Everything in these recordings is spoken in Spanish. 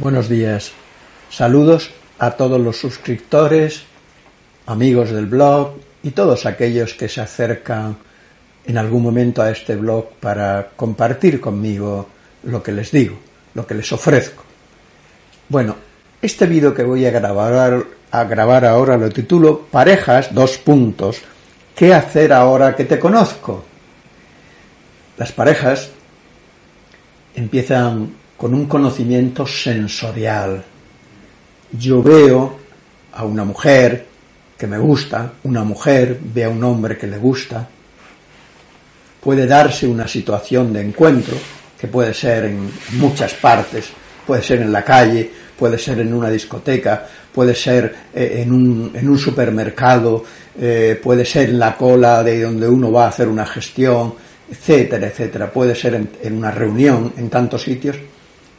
Buenos días. Saludos a todos los suscriptores, amigos del blog y todos aquellos que se acercan en algún momento a este blog para compartir conmigo lo que les digo, lo que les ofrezco. Bueno, este vídeo que voy a grabar, a grabar ahora lo titulo Parejas, dos puntos, ¿qué hacer ahora que te conozco? Las parejas empiezan con un conocimiento sensorial. Yo veo a una mujer que me gusta, una mujer ve a un hombre que le gusta, puede darse una situación de encuentro, que puede ser en muchas partes, puede ser en la calle, puede ser en una discoteca, puede ser eh, en, un, en, un, supermercado, eh, puede ser en la cola de donde uno va a hacer una gestión, etcétera, etcétera, puede ser en, en una reunión, en tantos sitios,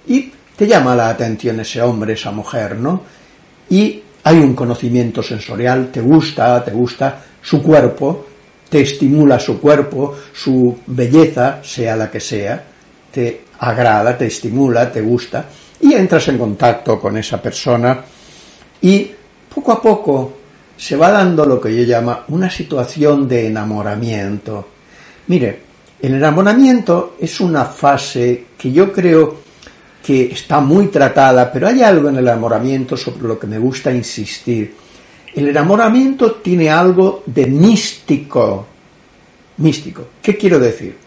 y te llama la atención ese hombre, esa mujer, ¿no? Y hay un conocimiento sensorial, te gusta, te gusta su cuerpo, te estimula su cuerpo, su belleza, sea la que sea, te agrada, te estimula, te gusta, y entras en contacto con esa persona y poco a poco se va dando lo que yo llamo una situación de enamoramiento. Mire, el enamoramiento es una fase que yo creo que está muy tratada, pero hay algo en el enamoramiento sobre lo que me gusta insistir. El enamoramiento tiene algo de místico. Místico. ¿Qué quiero decir?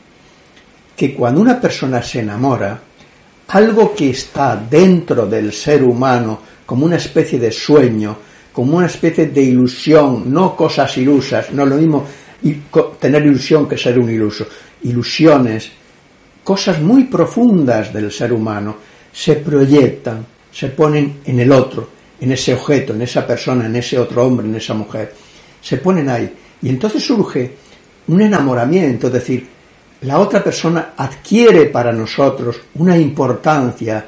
Que cuando una persona se enamora, algo que está dentro del ser humano como una especie de sueño, como una especie de ilusión, no cosas ilusas, no lo mismo tener ilusión que ser un iluso, ilusiones, cosas muy profundas del ser humano se proyectan, se ponen en el otro, en ese objeto, en esa persona, en ese otro hombre, en esa mujer. Se ponen ahí. Y entonces surge un enamoramiento, es decir, la otra persona adquiere para nosotros una importancia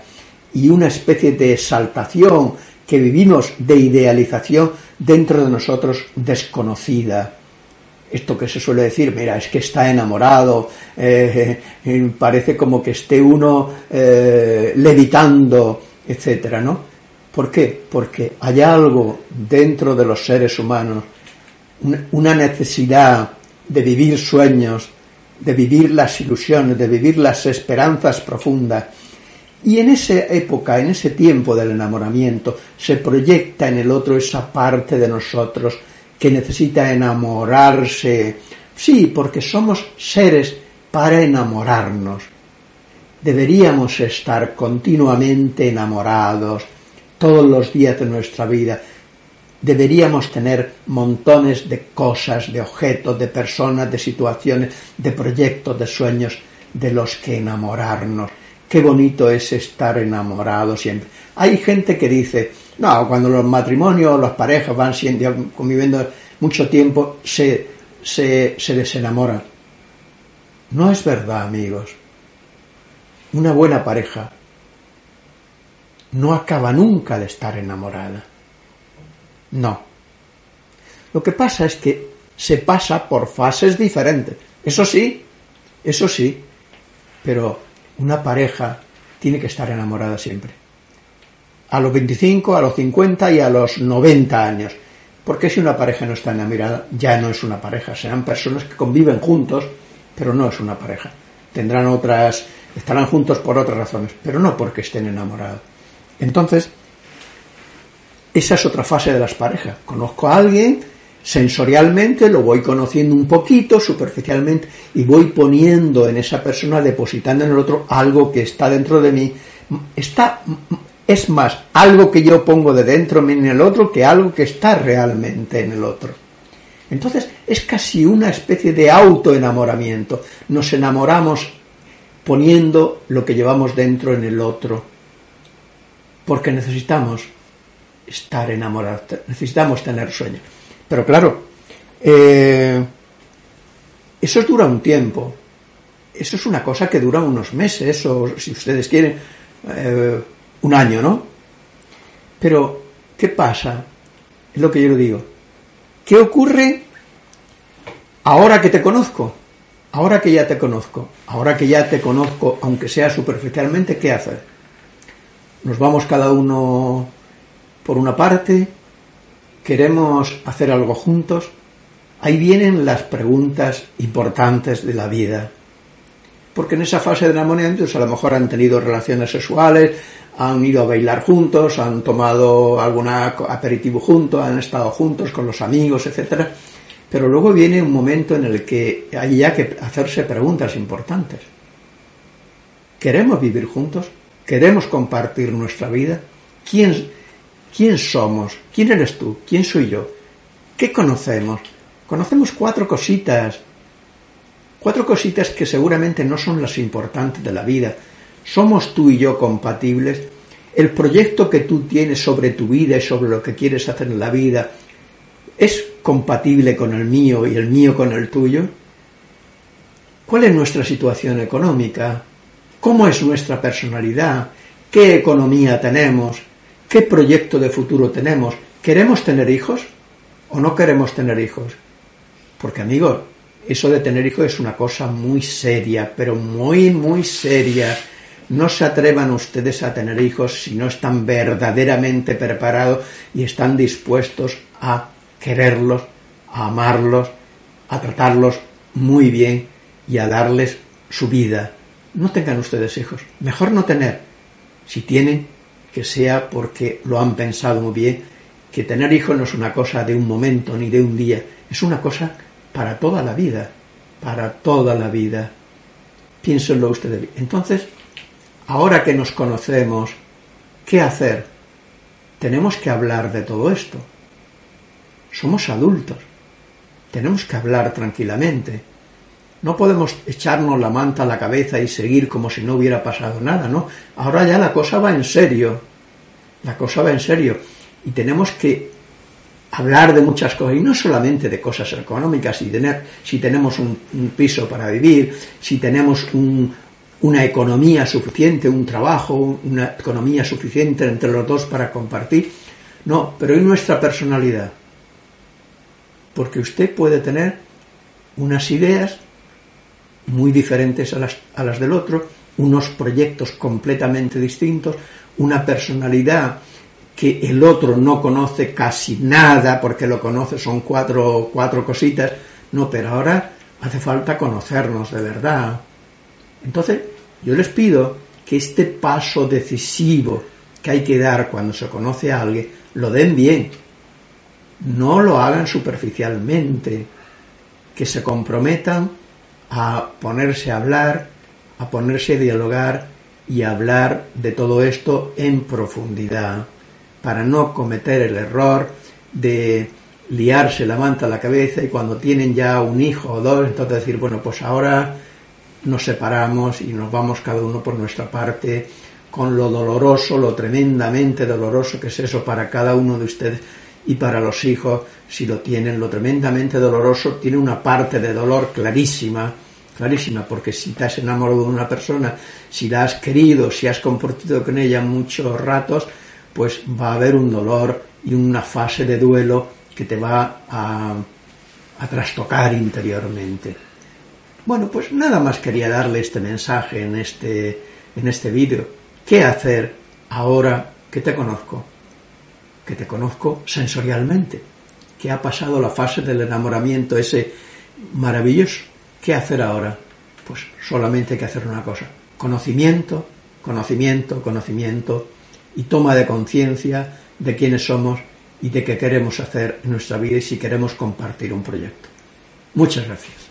y una especie de exaltación que vivimos de idealización dentro de nosotros desconocida esto que se suele decir, mira, es que está enamorado, eh, eh, parece como que esté uno eh, levitando, etcétera, ¿no? ¿Por qué? Porque hay algo dentro de los seres humanos, una necesidad de vivir sueños, de vivir las ilusiones, de vivir las esperanzas profundas. Y en esa época, en ese tiempo del enamoramiento, se proyecta en el otro esa parte de nosotros que necesita enamorarse. Sí, porque somos seres para enamorarnos. Deberíamos estar continuamente enamorados todos los días de nuestra vida. Deberíamos tener montones de cosas, de objetos, de personas, de situaciones, de proyectos, de sueños de los que enamorarnos. Qué bonito es estar enamorado siempre. Hay gente que dice, no, cuando los matrimonios, las parejas van siendo, conviviendo mucho tiempo, se, se, se desenamoran. No es verdad, amigos. Una buena pareja no acaba nunca de estar enamorada. No. Lo que pasa es que se pasa por fases diferentes. Eso sí, eso sí, pero una pareja tiene que estar enamorada siempre a los 25, a los 50 y a los 90 años. Porque si una pareja no está enamorada, ya no es una pareja, serán personas que conviven juntos, pero no es una pareja. Tendrán otras, estarán juntos por otras razones, pero no porque estén enamorados. Entonces, esa es otra fase de las parejas. Conozco a alguien sensorialmente, lo voy conociendo un poquito, superficialmente, y voy poniendo en esa persona, depositando en el otro algo que está dentro de mí, está, es más algo que yo pongo de dentro en el otro que algo que está realmente en el otro. Entonces es casi una especie de autoenamoramiento. Nos enamoramos poniendo lo que llevamos dentro en el otro. Porque necesitamos estar enamorados, necesitamos tener sueño. Pero claro, eh, eso dura un tiempo. Eso es una cosa que dura unos meses o, si ustedes quieren, eh, un año, ¿no? Pero, ¿qué pasa? Es lo que yo le digo. ¿Qué ocurre ahora que te conozco? Ahora que ya te conozco, ahora que ya te conozco, aunque sea superficialmente, ¿qué hacer? Nos vamos cada uno por una parte, queremos hacer algo juntos, ahí vienen las preguntas importantes de la vida. Porque en esa fase de enamoramiento a lo mejor han tenido relaciones sexuales, han ido a bailar juntos, han tomado algún aperitivo juntos, han estado juntos con los amigos, etcétera. Pero luego viene un momento en el que hay ya que hacerse preguntas importantes. ¿Queremos vivir juntos? ¿Queremos compartir nuestra vida? ¿Quién, ¿Quién somos? ¿Quién eres tú? ¿Quién soy yo? ¿Qué conocemos? Conocemos cuatro cositas. Cuatro cositas que seguramente no son las importantes de la vida. ¿Somos tú y yo compatibles? ¿El proyecto que tú tienes sobre tu vida y sobre lo que quieres hacer en la vida es compatible con el mío y el mío con el tuyo? ¿Cuál es nuestra situación económica? ¿Cómo es nuestra personalidad? ¿Qué economía tenemos? ¿Qué proyecto de futuro tenemos? ¿Queremos tener hijos o no queremos tener hijos? Porque amigos, eso de tener hijos es una cosa muy seria, pero muy, muy seria. No se atrevan ustedes a tener hijos si no están verdaderamente preparados y están dispuestos a quererlos, a amarlos, a tratarlos muy bien y a darles su vida. No tengan ustedes hijos. Mejor no tener. Si tienen, que sea porque lo han pensado muy bien, que tener hijos no es una cosa de un momento ni de un día, es una cosa para toda la vida, para toda la vida. Piénsenlo ustedes. Entonces, ahora que nos conocemos, ¿qué hacer? Tenemos que hablar de todo esto. Somos adultos. Tenemos que hablar tranquilamente. No podemos echarnos la manta a la cabeza y seguir como si no hubiera pasado nada, ¿no? Ahora ya la cosa va en serio. La cosa va en serio. Y tenemos que hablar de muchas cosas, y no solamente de cosas económicas, si, tener, si tenemos un, piso para vivir, si tenemos una economía suficiente, un trabajo, una economía suficiente entre los dos para compartir. No, pero en nuestra personalidad. Porque usted puede tener unas ideas muy diferentes a las, a las del otro, unos proyectos completamente distintos, una personalidad que el otro no conoce casi nada, porque lo conoce, son cuatro, cuatro cositas, no, pero ahora hace falta conocernos de verdad. Entonces, yo les pido que este paso decisivo que hay que dar cuando se conoce a alguien, lo den bien. No lo hagan superficialmente, que se comprometan a ponerse a hablar, a ponerse a dialogar y a hablar de todo esto en profundidad, para no cometer el error de liarse la manta a la cabeza y cuando tienen ya un hijo o dos, entonces decir, bueno, pues ahora nos separamos y nos vamos cada uno por nuestra parte, con lo doloroso, lo tremendamente doloroso que es eso para cada uno de ustedes y para los hijos, si lo tienen, lo tremendamente doloroso, tiene una parte de dolor clarísima, clarísima, porque si te has enamorado de una persona, si la has querido, si has compartido con ella muchos ratos, pues va a haber un dolor y una fase de duelo que te va a, trastocar interiormente. Bueno, pues nada más quería darle este mensaje en este, en este vídeo. ¿Qué hacer ahora que te conozco? Que te conozco sensorialmente, que ha pasado la fase del enamoramiento ese maravilloso ¿Qué hacer ahora? Pues solamente hay que hacer una cosa. Conocimiento, conocimiento, conocimiento y toma de conciencia de quiénes somos y de qué queremos hacer en nuestra vida y si queremos compartir un proyecto. Muchas gracias.